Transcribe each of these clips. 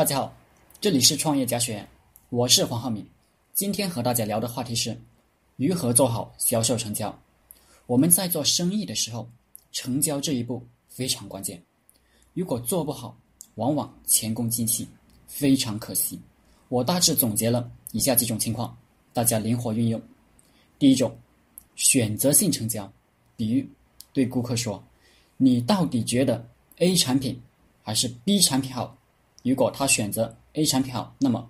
大家好，这里是创业家学院，我是黄浩明。今天和大家聊的话题是如何做好销售成交。我们在做生意的时候，成交这一步非常关键。如果做不好，往往前功尽弃，非常可惜。我大致总结了以下几种情况，大家灵活运用。第一种，选择性成交，比如对顾客说：“你到底觉得 A 产品还是 B 产品好？”如果他选择 A 产品好，那么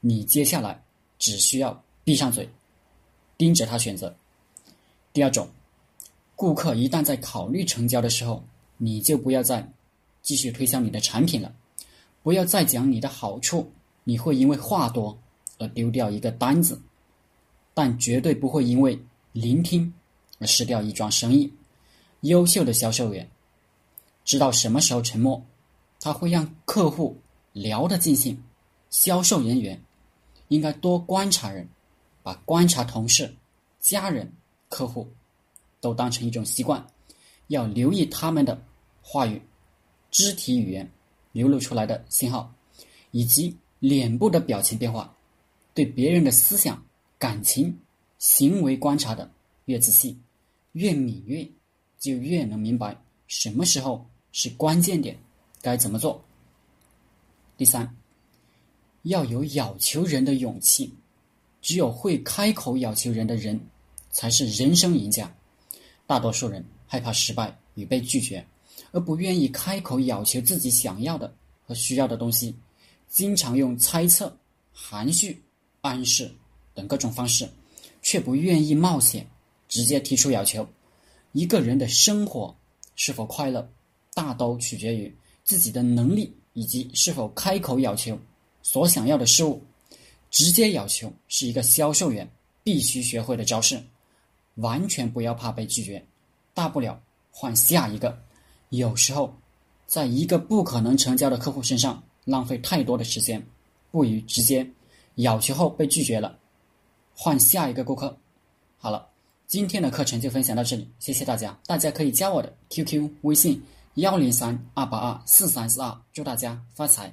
你接下来只需要闭上嘴，盯着他选择。第二种，顾客一旦在考虑成交的时候，你就不要再继续推销你的产品了，不要再讲你的好处，你会因为话多而丢掉一个单子，但绝对不会因为聆听而失掉一桩生意。优秀的销售员知道什么时候沉默。他会让客户聊得尽兴。销售人员应该多观察人，把观察同事、家人、客户都当成一种习惯，要留意他们的话语、肢体语言流露出来的信号，以及脸部的表情变化。对别人的思想、感情、行为观察的越仔细、越敏锐，就越能明白什么时候是关键点。该怎么做？第三，要有要求人的勇气。只有会开口要求人的人，才是人生赢家。大多数人害怕失败与被拒绝，而不愿意开口要求自己想要的和需要的东西，经常用猜测、含蓄、暗示等各种方式，却不愿意冒险直接提出要求。一个人的生活是否快乐，大都取决于。自己的能力以及是否开口要求所想要的事物，直接要求是一个销售员必须学会的招式。完全不要怕被拒绝，大不了换下一个。有时候，在一个不可能成交的客户身上浪费太多的时间，不如直接要求后被拒绝了，换下一个顾客。好了，今天的课程就分享到这里，谢谢大家。大家可以加我的 QQ 微信。幺零三二八二四三四二，祝大家发财！